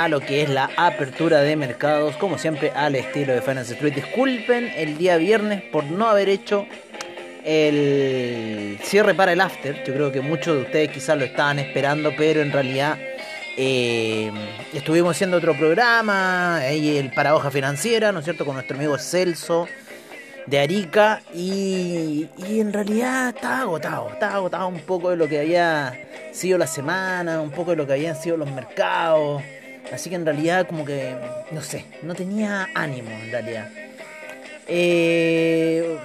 A lo que es la apertura de mercados, como siempre al estilo de Finance Street. Disculpen el día viernes por no haber hecho el cierre para el after. Yo creo que muchos de ustedes quizás lo estaban esperando, pero en realidad eh, estuvimos haciendo otro programa, ahí el Paradoja Financiera, ¿no es cierto?, con nuestro amigo Celso de Arica y, y, en realidad estaba agotado, estaba agotado un poco de lo que había sido la semana, un poco de lo que habían sido los mercados, así que en realidad como que, no sé, no tenía ánimo en realidad. Eh,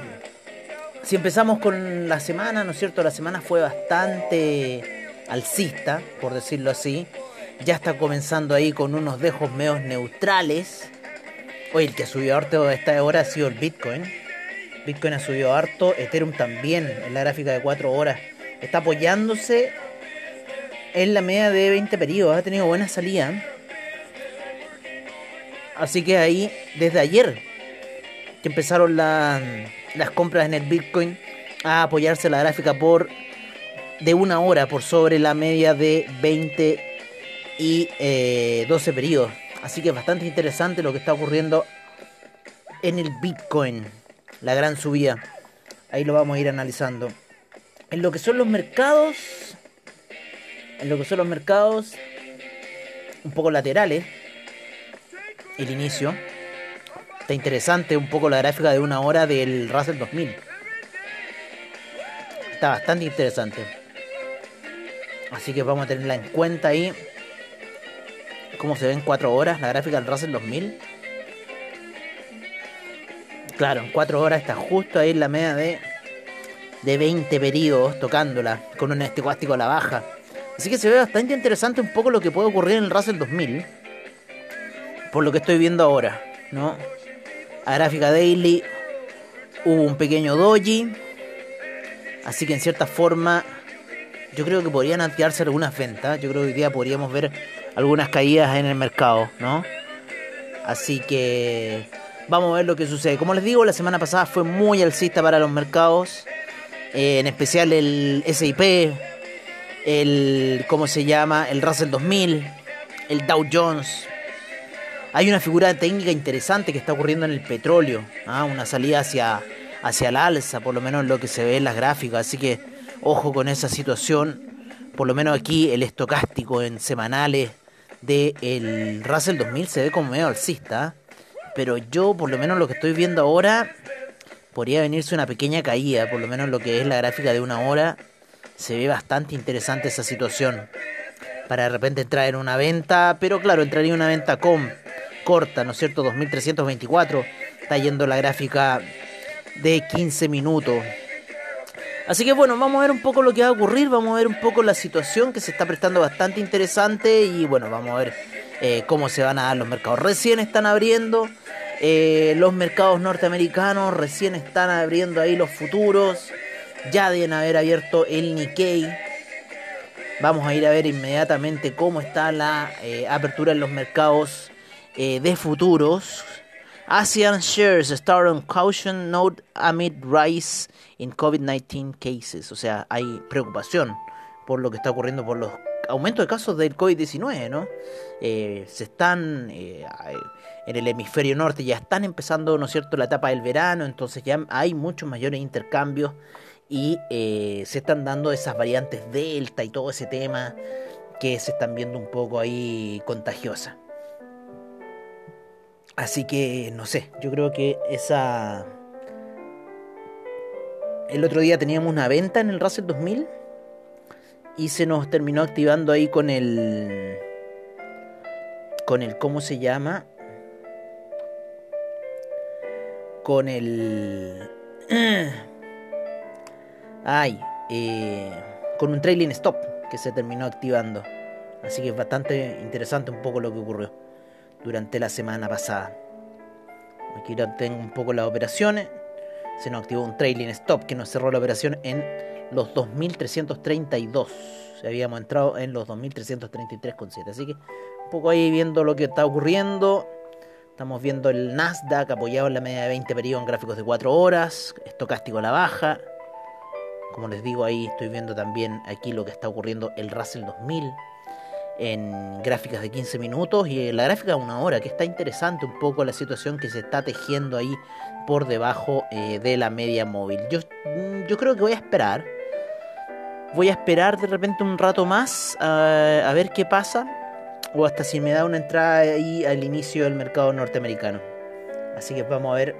si empezamos con la semana, ¿no es cierto? La semana fue bastante alcista, por decirlo así. Ya está comenzando ahí con unos dejos medios neutrales. Hoy el que subió harto esta hora ha sido el Bitcoin. Bitcoin ha subido harto, Ethereum también en la gráfica de 4 horas. Está apoyándose en la media de 20 periodos, ha tenido buena salida. Así que ahí, desde ayer, que empezaron las compras en el Bitcoin a apoyarse la gráfica por de una hora por sobre la media de 20 y 12 periodos. Así que es bastante interesante lo que está ocurriendo en el Bitcoin la gran subida. Ahí lo vamos a ir analizando. En lo que son los mercados, en lo que son los mercados un poco laterales, el inicio. Está interesante un poco la gráfica de una hora del Russell 2000. Está bastante interesante. Así que vamos a tenerla en cuenta ahí. Cómo se ven cuatro horas la gráfica del Russell 2000. Claro, en 4 horas está justo ahí en la media de, de 20 periodos tocándola con un estecuástico a la baja. Así que se ve bastante interesante un poco lo que puede ocurrir en el Russell 2000. Por lo que estoy viendo ahora, ¿no? A gráfica daily hubo un pequeño doji. Así que en cierta forma yo creo que podrían activarse algunas ventas. Yo creo que hoy día podríamos ver algunas caídas en el mercado, ¿no? Así que Vamos a ver lo que sucede. Como les digo, la semana pasada fue muy alcista para los mercados. Eh, en especial el SIP, el, ¿cómo se llama? El Russell 2000, el Dow Jones. Hay una figura técnica interesante que está ocurriendo en el petróleo. ¿ah? Una salida hacia, hacia la alza, por lo menos en lo que se ve en las gráficas. Así que ojo con esa situación. Por lo menos aquí el estocástico en semanales del el Russell 2000 se ve como medio alcista. ¿ah? Pero yo, por lo menos lo que estoy viendo ahora, podría venirse una pequeña caída, por lo menos lo que es la gráfica de una hora. Se ve bastante interesante esa situación. Para de repente entrar en una venta, pero claro, entraría una venta con corta, ¿no es cierto? 2324. Está yendo la gráfica de 15 minutos. Así que bueno, vamos a ver un poco lo que va a ocurrir, vamos a ver un poco la situación que se está prestando bastante interesante y bueno, vamos a ver eh, cómo se van a dar los mercados. Recién están abriendo, eh, los mercados norteamericanos recién están abriendo ahí los futuros. Ya deben haber abierto el Nikkei. Vamos a ir a ver inmediatamente cómo está la eh, apertura en los mercados eh, de futuros. ASEAN shares start on caution note amid rise in COVID-19 cases. O sea, hay preocupación por lo que está ocurriendo por los aumentos de casos del COVID-19, ¿no? se están en el hemisferio norte ya están empezando, ¿no es cierto?, la etapa del verano, entonces ya hay muchos mayores intercambios y eh, se están dando esas variantes delta y todo ese tema que se están viendo un poco ahí contagiosa. Así que, no sé, yo creo que esa... El otro día teníamos una venta en el Russell 2000 y se nos terminó activando ahí con el... Con el, ¿cómo se llama? con el... Ay, eh, con un trailing stop que se terminó activando. Así que es bastante interesante un poco lo que ocurrió durante la semana pasada. Aquí tengo un poco las operaciones. Se nos activó un trailing stop que nos cerró la operación en los 2332. Habíamos entrado en los 2333,7. Así que un poco ahí viendo lo que está ocurriendo. Estamos viendo el Nasdaq apoyado en la media de 20 periodos en gráficos de 4 horas, estocástico a la baja. Como les digo ahí, estoy viendo también aquí lo que está ocurriendo el Russell 2000. En gráficas de 15 minutos y la gráfica de una hora, que está interesante un poco la situación que se está tejiendo ahí por debajo eh, de la media móvil. Yo, mm, yo creo que voy a esperar. Voy a esperar de repente un rato más a ver qué pasa. O hasta si me da una entrada ahí al inicio del mercado norteamericano. Así que vamos a ver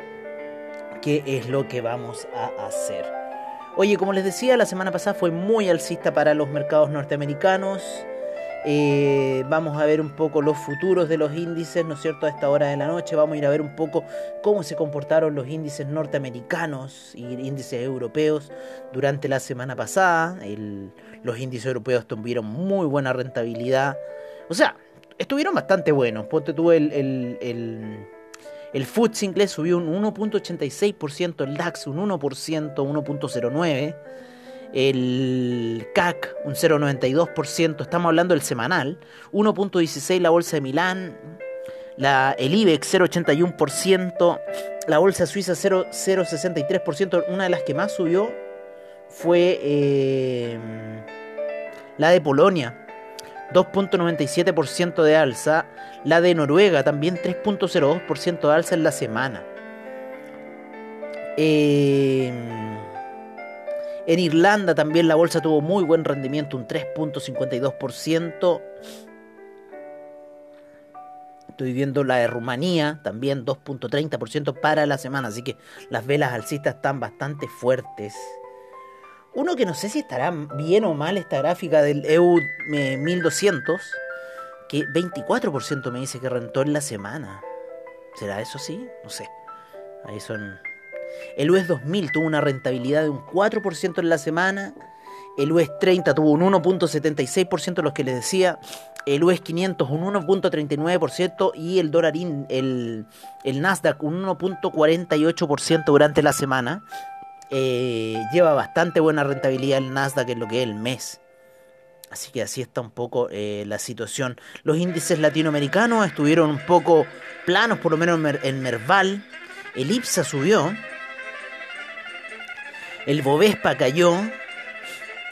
qué es lo que vamos a hacer. Oye, como les decía, la semana pasada fue muy alcista para los mercados norteamericanos. Eh, vamos a ver un poco los futuros de los índices, ¿no es cierto? A esta hora de la noche vamos a ir a ver un poco cómo se comportaron los índices norteamericanos y índices europeos durante la semana pasada. los índices europeos tuvieron muy buena rentabilidad. O sea, estuvieron bastante buenos. Ponte tú el, el, el, el FTSE inglés subió un 1.86%, el DAX un 1%, 1.09% el CAC un 0,92%, estamos hablando del semanal, 1,16 la bolsa de Milán, la, el IBEX 0,81%, la bolsa suiza 0,63%, una de las que más subió fue eh, la de Polonia, 2.97% de alza, la de Noruega también 3.02% de alza en la semana. Eh, en Irlanda también la bolsa tuvo muy buen rendimiento, un 3.52%. Estoy viendo la de Rumanía, también 2.30% para la semana, así que las velas alcistas están bastante fuertes. Uno que no sé si estará bien o mal esta gráfica del EU 1200, que 24% me dice que rentó en la semana. ¿Será eso sí? No sé. Ahí son el US 2000 tuvo una rentabilidad de un 4% en la semana. El US 30 tuvo un 1.76% los que les decía. El US 500 un 1.39% y el dólar el, el Nasdaq un 1.48% durante la semana. Eh, lleva bastante buena rentabilidad el Nasdaq en lo que es el mes. Así que así está un poco eh, la situación. Los índices latinoamericanos estuvieron un poco planos, por lo menos en Merval. El IPSA subió el Bovespa cayó,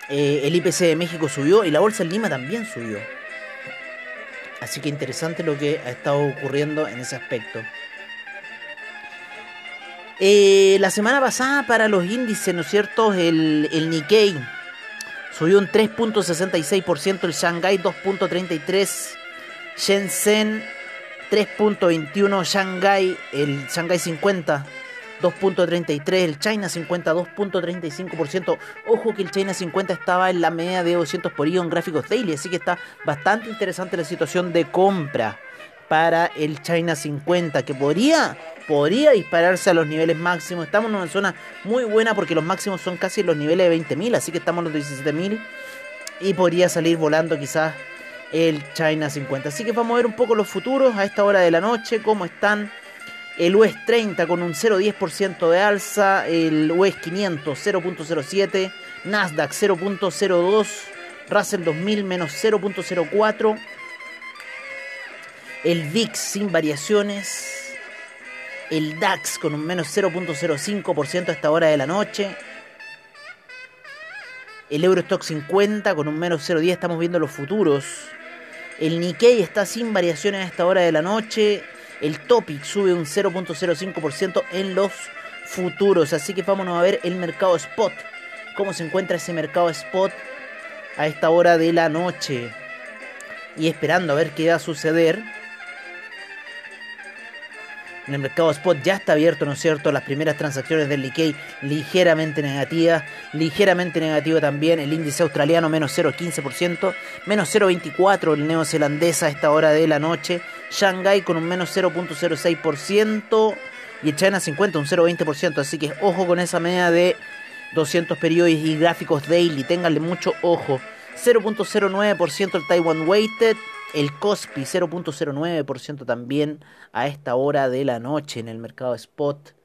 eh, el IPC de México subió y la Bolsa de Lima también subió. Así que interesante lo que ha estado ocurriendo en ese aspecto. Eh, la semana pasada para los índices, ¿no es cierto? El, el Nikkei subió un 3.66%, el Shanghai 2.33%, Shenzhen 3.21%, Shanghai, el Shanghai 50 2.33, el China 50 2.35%. Ojo que el China 50 estaba en la media de 200 por IO en gráficos daily, así que está bastante interesante la situación de compra para el China 50, que podría, podría dispararse a los niveles máximos. Estamos en una zona muy buena porque los máximos son casi los niveles de 20.000, así que estamos en los 17.000 y podría salir volando quizás el China 50. Así que vamos a ver un poco los futuros a esta hora de la noche, cómo están el US 30 con un 0,10% de alza, el US 500 0.07, Nasdaq 0.02, Russell 2000 menos 0.04, el VIX sin variaciones, el DAX con un menos 0.05% a esta hora de la noche, el Eurostock 50 con un menos 0.10, estamos viendo los futuros, el Nikkei está sin variaciones a esta hora de la noche, el Topic sube un 0.05% en los futuros. Así que vámonos a ver el mercado spot. Cómo se encuentra ese mercado spot a esta hora de la noche. Y esperando a ver qué va a suceder. En el mercado spot ya está abierto, ¿no es cierto? Las primeras transacciones del Nikkei ligeramente negativas. Ligeramente negativo también el índice australiano, menos 0,15%. Menos 0,24% el neozelandés a esta hora de la noche. Shanghai con un menos 0.06% y el China 50 un 0.20%. Así que ojo con esa media de 200 periodos y gráficos daily, ténganle mucho ojo. 0.09% el Taiwan Weighted, el Kospi 0.09% también a esta hora de la noche en el mercado spot.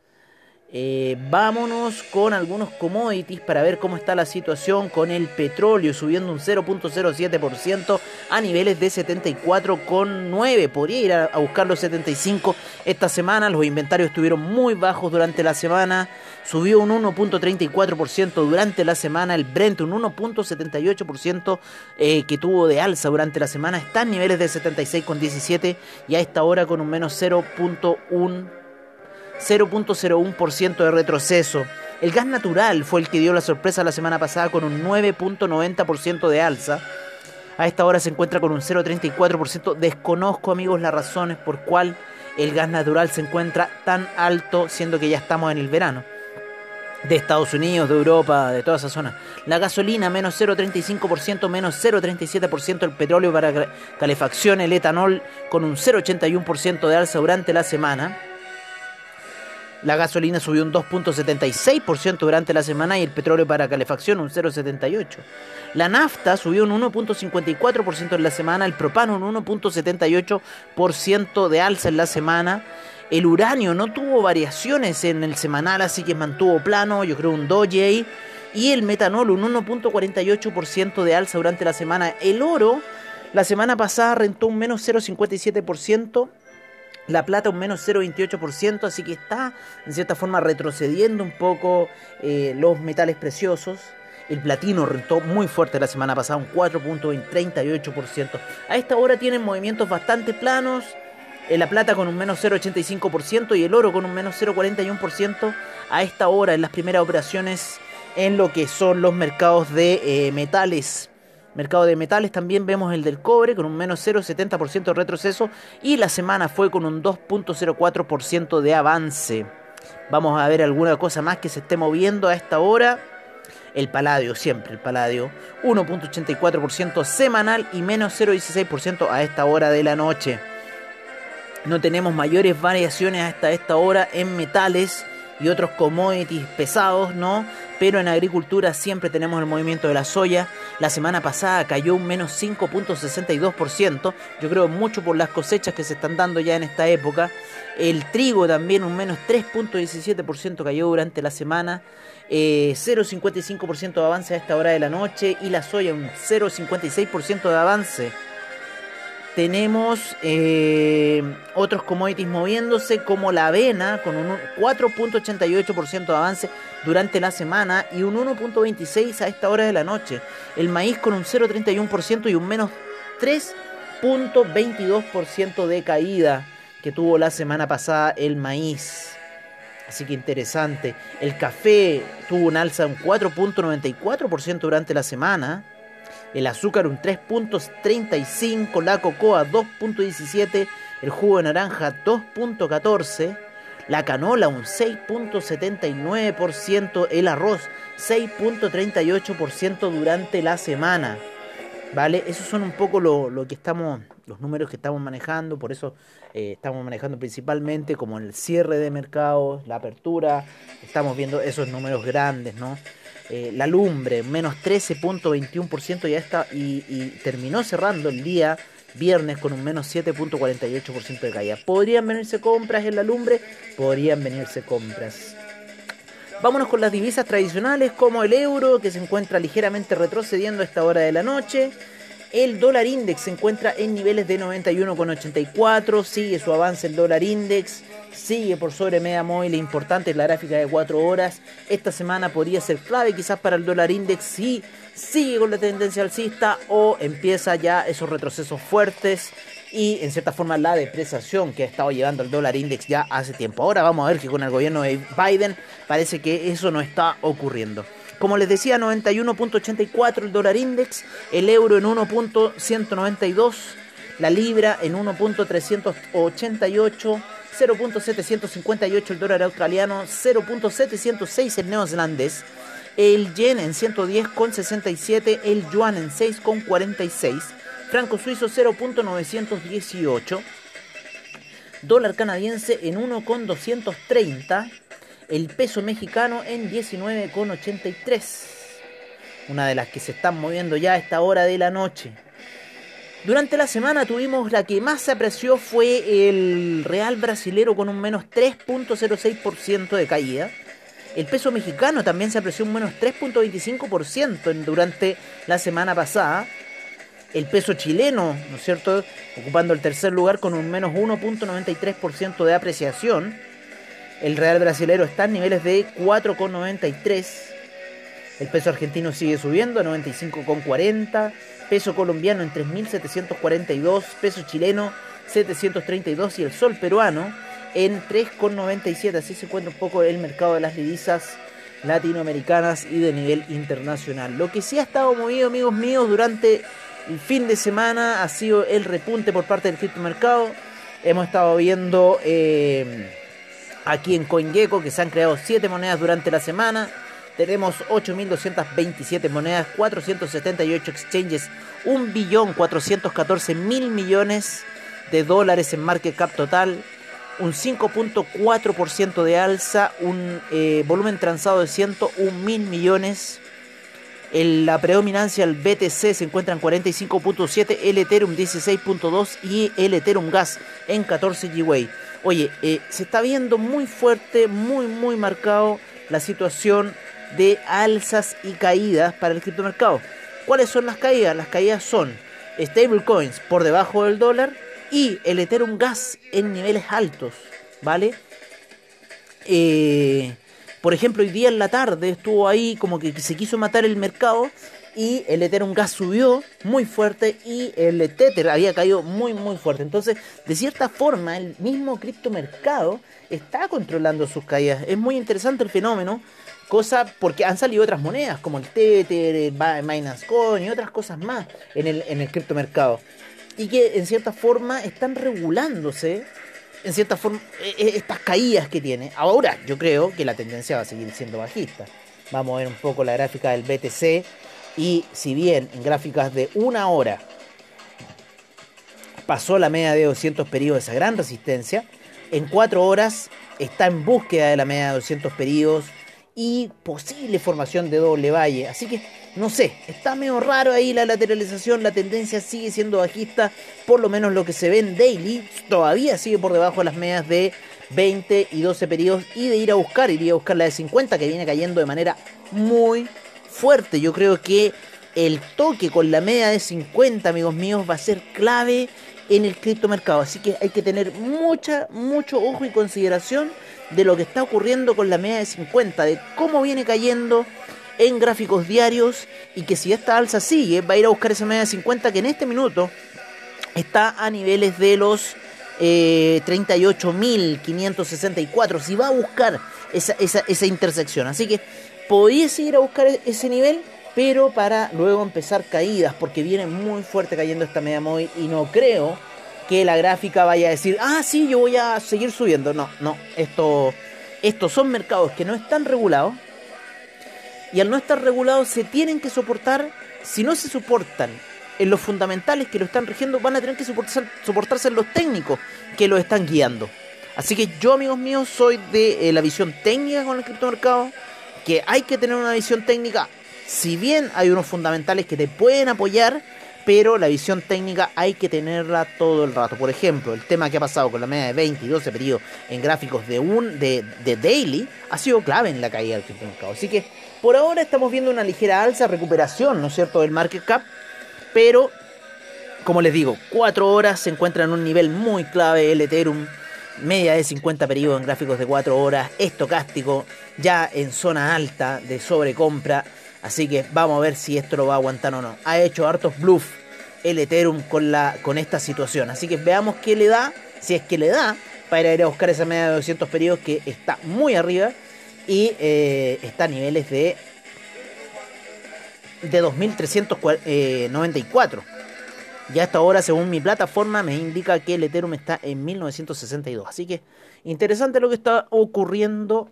Eh, vámonos con algunos commodities para ver cómo está la situación con el petróleo subiendo un 0.07% a niveles de 74,9. Podría ir a, buscar los 75 esta semana. Los inventarios estuvieron muy bajos durante la semana. Subió un 1.34% durante la semana. El Brent un 1.78% eh, que tuvo de alza durante la semana. Está en niveles de 76,17 y a esta hora con un menos 0.1 0.01% de retroceso. El gas natural fue el que dio la sorpresa la semana pasada con un 9.90% de alza. A esta hora se encuentra con un 0.34%. Desconozco, amigos, las razones por cuál el gas natural se encuentra tan alto, siendo que ya estamos en el verano. De Estados Unidos, de Europa, de toda esa zona. La gasolina, menos 0,35%, menos 0,37%. El petróleo para calefacción, el etanol, con un 0,81% de alza durante la semana. La gasolina subió un 2.76% durante la semana y el petróleo para calefacción un 0.78%. La nafta subió un 1.54% en la semana, el propano un 1.78% de alza en la semana. El uranio no tuvo variaciones en el semanal, así que mantuvo plano, yo creo un doji. Y el metanol un 1.48% de alza durante la semana. El oro la semana pasada rentó un menos 0.57%. La plata un menos 0,28%, así que está en cierta forma retrocediendo un poco eh, los metales preciosos. El platino rentó muy fuerte la semana pasada, un 4.38%. A esta hora tienen movimientos bastante planos. Eh, la plata con un menos 0,85% y el oro con un menos 0,41% a esta hora en las primeras operaciones en lo que son los mercados de eh, metales Mercado de metales también vemos el del cobre con un menos 0,70% de retroceso y la semana fue con un 2.04% de avance. Vamos a ver alguna cosa más que se esté moviendo a esta hora. El paladio, siempre el paladio, 1.84% semanal y menos 0.16% a esta hora de la noche. No tenemos mayores variaciones hasta esta hora en metales y otros commodities pesados, ¿no? Pero en agricultura siempre tenemos el movimiento de la soya. La semana pasada cayó un menos 5.62%. Yo creo mucho por las cosechas que se están dando ya en esta época. El trigo también un menos 3.17% cayó durante la semana. 0.55% eh, de avance a esta hora de la noche. Y la soya un 0.56% de avance tenemos eh, otros commodities moviéndose como la avena con un 4.88% de avance durante la semana y un 1.26% a esta hora de la noche. El maíz con un 0.31% y un menos 3.22% de caída que tuvo la semana pasada el maíz. Así que interesante. El café tuvo un alza de un 4.94% durante la semana el azúcar un 3.35, la cocoa 2.17, el jugo de naranja 2.14, la canola un 6.79%, el arroz 6.38% durante la semana. ¿Vale? Esos son un poco lo, que estamos, los números que estamos manejando, por eso eh, estamos manejando principalmente como el cierre de mercados, la apertura, estamos viendo esos números grandes, ¿no? Eh, la lumbre, menos 13.21% ya está y, terminó cerrando el día viernes con un menos 7.48% de caída. ¿Podrían venirse compras en la lumbre? Podrían venirse compras. Vámonos con las divisas tradicionales como el euro que se encuentra ligeramente retrocediendo a esta hora de la noche. El dólar index se encuentra en niveles de 91,84, sigue su avance el dólar index, sigue por sobre media móvil importante la gráfica de 4 horas. Esta semana podría ser clave quizás para el dólar index si sigue con la tendencia alcista o empieza ya esos retrocesos fuertes y en cierta forma la depreciación que ha estado llevando el dólar index ya hace tiempo. Ahora vamos a ver que con el gobierno de Biden parece que eso no está ocurriendo. Como les decía, 91.84 el dólar index, el euro en 1.192, la libra en 1.388, 0.758 el dólar australiano, 0.706 el neozelandés, el yen en 110,67, el yuan en 6,46, franco suizo 0.918, dólar canadiense en 1.230, el peso mexicano en 19,83. Una de las que se están moviendo ya a esta hora de la noche. Durante la semana tuvimos la que más se apreció fue el real brasilero con un menos 3.06% de caída. El peso mexicano también se apreció un menos 3.25% durante la semana pasada. El peso chileno, ¿no es cierto?, ocupando el tercer lugar con un menos 1.93% de apreciación. El real brasilero está en niveles de 4,93. El peso argentino sigue subiendo a 95,40. Peso colombiano en 3.742. Peso chileno 732. Y el sol peruano en 3,97. Así se encuentra un poco el mercado de las divisas latinoamericanas y de nivel internacional. Lo que sí ha estado movido, amigos míos, durante el fin de semana ha sido el repunte por parte del criptomercado. Hemos estado viendo eh, aquí en CoinGecko que se han creado 7 monedas durante la semana. Tenemos 8.227 monedas, 478 exchanges, 1.414.000 millones de dólares en market cap total un 5.4% de alza, un eh, volumen transado de 101 mil millones. La predominancia del BTC se encuentra en 45.7, el Ethereum 16.2 y el Ethereum Gas en 14 GWay. Oye, eh, se está viendo muy fuerte, muy, muy marcado la situación de alzas y caídas para el criptomercado. ¿Cuáles son las caídas? Las caídas son stablecoins por debajo del dólar, y el Ethereum Gas en niveles altos, ¿vale? Eh, por ejemplo, hoy día en la tarde estuvo ahí como que se quiso matar el mercado y el Ethereum Gas subió muy fuerte y el Tether había caído muy muy fuerte. Entonces, de cierta forma, el mismo criptomercado está controlando sus caídas. Es muy interesante el fenómeno, cosa porque han salido otras monedas como el Tether, el Binance Coin y otras cosas más en el, en el criptomercado y que en cierta forma están regulándose en cierta forma e, e, estas caídas que tiene. Ahora yo creo que la tendencia va a seguir siendo bajista. Vamos a ver un poco la gráfica del BTC y si bien en gráficas de una hora pasó la media de 200 periodos esa gran resistencia, en cuatro horas está en búsqueda de la media de 200 periodos y posible formación de doble valle. Así que no sé, está medio raro ahí la lateralización, la tendencia sigue siendo bajista, por lo menos lo que se ve en daily, todavía sigue por debajo de las medias de 20 y 12 periodos y de ir a buscar, iría a buscar la de 50 que viene cayendo de manera muy fuerte. Yo creo que el toque con la media de 50, amigos míos, va a ser clave en el criptomercado. Así que hay que tener mucha, mucho ojo y consideración de lo que está ocurriendo con la media de 50, de cómo viene cayendo en gráficos diarios y que si esta alza sigue va a ir a buscar esa media de 50 que en este minuto está a niveles de los eh, 38.564. Si va a buscar esa, esa, esa intersección. Así que podéis ir a buscar e-, ese nivel, pero para luego empezar caídas, porque viene muy fuerte cayendo esta media móvil y no creo que la gráfica vaya a decir, ah, sí, yo voy a seguir subiendo. No, no, esto, estos son mercados que no están regulados y al no estar regulados se tienen que soportar, si no se soportan en los fundamentales que lo están rigiendo, van a tener que soportarse en los técnicos que lo están guiando. Así que yo, amigos míos, soy de eh, la visión técnica con el criptomercado, que hay que tener una visión técnica, si bien hay unos fundamentales que te pueden apoyar, pero la visión técnica hay que tenerla todo el rato. Por ejemplo, el tema que ha pasado con la media de 20 y 12 periodos en gráficos de un de, de daily ha sido clave en la caída del criptomercado. Así que por ahora estamos viendo una ligera alza, recuperación, ¿no es cierto?, del market cap, pero, como les digo, 4 horas se encuentra en un nivel muy clave el Ethereum, media de 50 periodos en gráficos de 4 horas, estocástico, ya en zona alta de sobrecompra, así que vamos a ver si esto lo va a aguantar o no. Ha hecho hartos bluff el Ethereum con, la, con esta situación, así que veamos qué le da, si es que le da, para ir a buscar esa media de 200 periodos que está muy arriba y eh, está a niveles de de 2.394. Ya hasta ahora, según mi plataforma, me indica que el Ethereum está en 1962. Así que interesante lo que está ocurriendo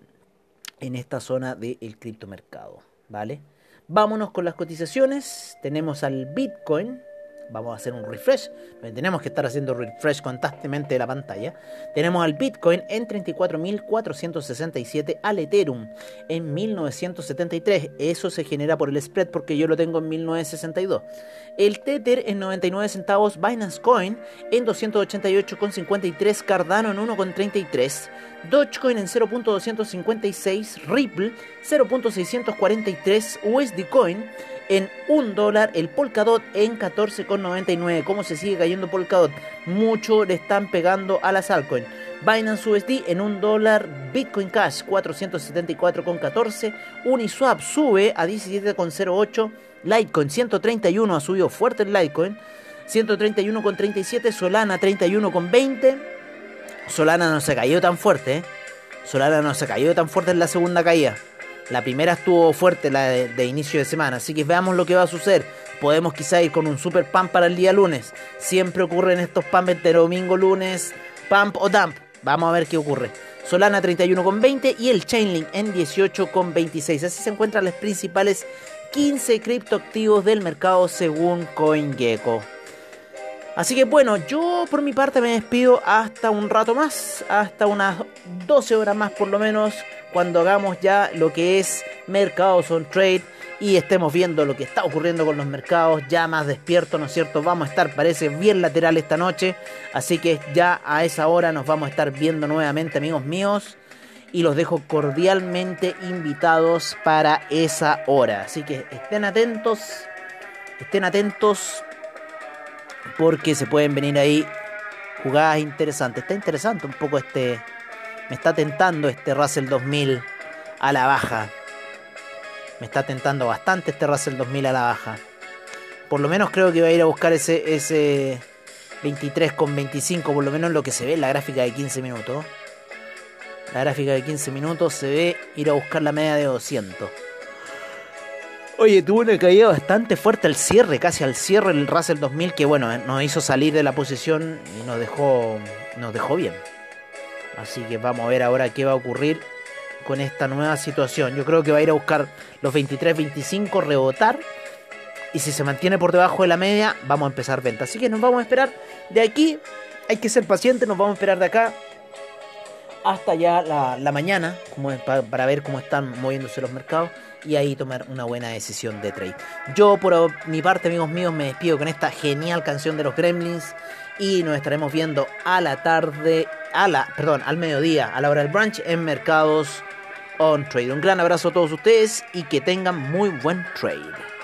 en esta zona del criptomercado. ¿Vale? Vámonos con las cotizaciones. Tenemos al Bitcoin vamos a hacer un refresh. Tenemos que estar haciendo refresh constantemente de la pantalla. Tenemos al Bitcoin en 34.467, al Ethereum en 1973. Eso se genera por el spread porque yo lo tengo en 1962. El Tether en 99 centavos, Binance Coin en 288,53, Cardano en 1,33, Dogecoin en 0.256, Ripple 0.643, USD Coin en 1 dólar, el Polkadot en 14,99. ¿Cómo se sigue cayendo Polkadot? Mucho le están pegando a las altcoins. Binance USD en 1 dólar, Bitcoin Cash 474,14, Uniswap sube a 17,08, Litecoin 131 ha subido fuerte el Litecoin, 131,37, Solana 31,20. Solana no se cayó tan fuerte, ¿eh? Solana no se cayó tan fuerte en la segunda caída. La primera estuvo fuerte, la de, inicio de semana. Así que veamos lo que va a suceder. Podemos quizá ir con un super pump para el día lunes. Siempre ocurren estos pumps de domingo, lunes, pump o dump. Vamos a ver qué ocurre. Solana 31,20 y el Chainlink en 18,26. Así se encuentran los principales 15 criptoactivos del mercado según CoinGecko. Así que bueno, yo por mi parte me despido hasta un rato más, hasta unas 12 horas más por lo menos cuando hagamos ya lo que es mercados on trade y estemos viendo lo que está ocurriendo con los mercados ya más despiertos, ¿no es cierto? Vamos a estar, parece, bien lateral esta noche, así que ya a esa hora nos vamos a estar viendo nuevamente, amigos míos, y los dejo cordialmente invitados para esa hora. Así que estén atentos, estén atentos, porque se pueden venir ahí jugadas interesantes. Está interesante un poco este me está tentando este Russell 2000 a la baja. Me está tentando bastante este Russell 2000 a la baja. Por lo menos creo que va a ir a buscar ese, ese 23 con 25, por lo menos lo que se ve en la gráfica de 15 minutos. La gráfica de 15 minutos se ve ir a buscar la media de 200. Oye, tuvo una caída bastante fuerte al cierre, casi al cierre el Russell 2000, que bueno, nos hizo salir de la posición y nos dejó, nos dejó bien. Así que vamos a ver ahora qué va a ocurrir con esta nueva situación. Yo creo que va a ir a buscar los 23-25, rebotar. Y si se mantiene por debajo de la media, vamos a empezar venta. Así que nos vamos a esperar de aquí. Hay que ser pacientes, nos vamos a esperar de acá hasta ya la, mañana como para, para ver cómo están moviéndose los mercados y ahí tomar una buena decisión de trade. Yo por mi parte, amigos míos, me despido con esta genial canción de los Gremlins y nos estaremos viendo a la tarde, a la, perdón, al mediodía, a la hora del brunch en Mercados on Trade. Un gran abrazo a todos ustedes y que tengan muy buen trade.